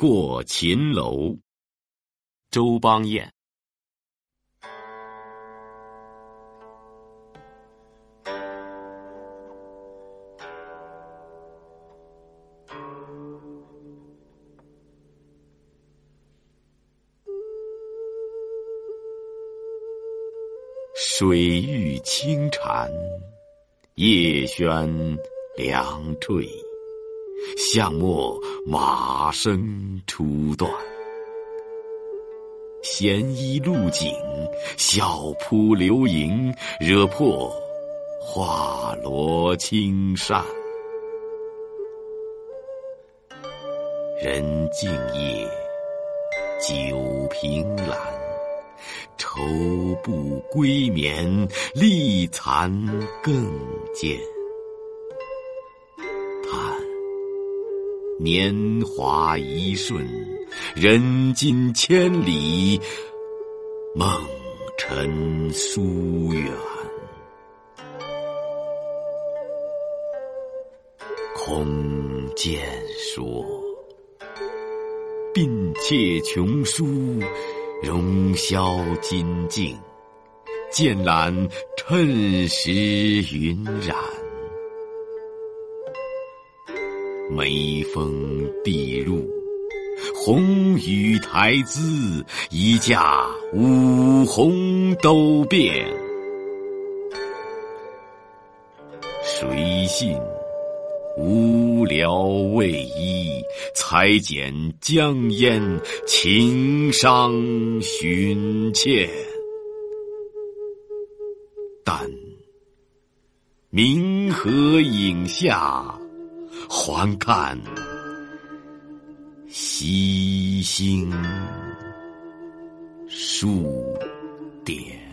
过秦楼。周邦彦。水玉清禅，叶轩凉坠。巷陌马声初断，闲衣露井，小铺流萤，惹破花罗青扇。人静夜，酒凭栏，愁不归眠，立残更见。年华一瞬，人今千里，梦尘疏远。空见说，鬓怯琼书，容销金镜，剑览趁时云染。眉峰地入，红雨台姿，一架五红都变。谁信无聊为衣，裁剪江烟，情伤寻倩。但明河影下。还看西星数点。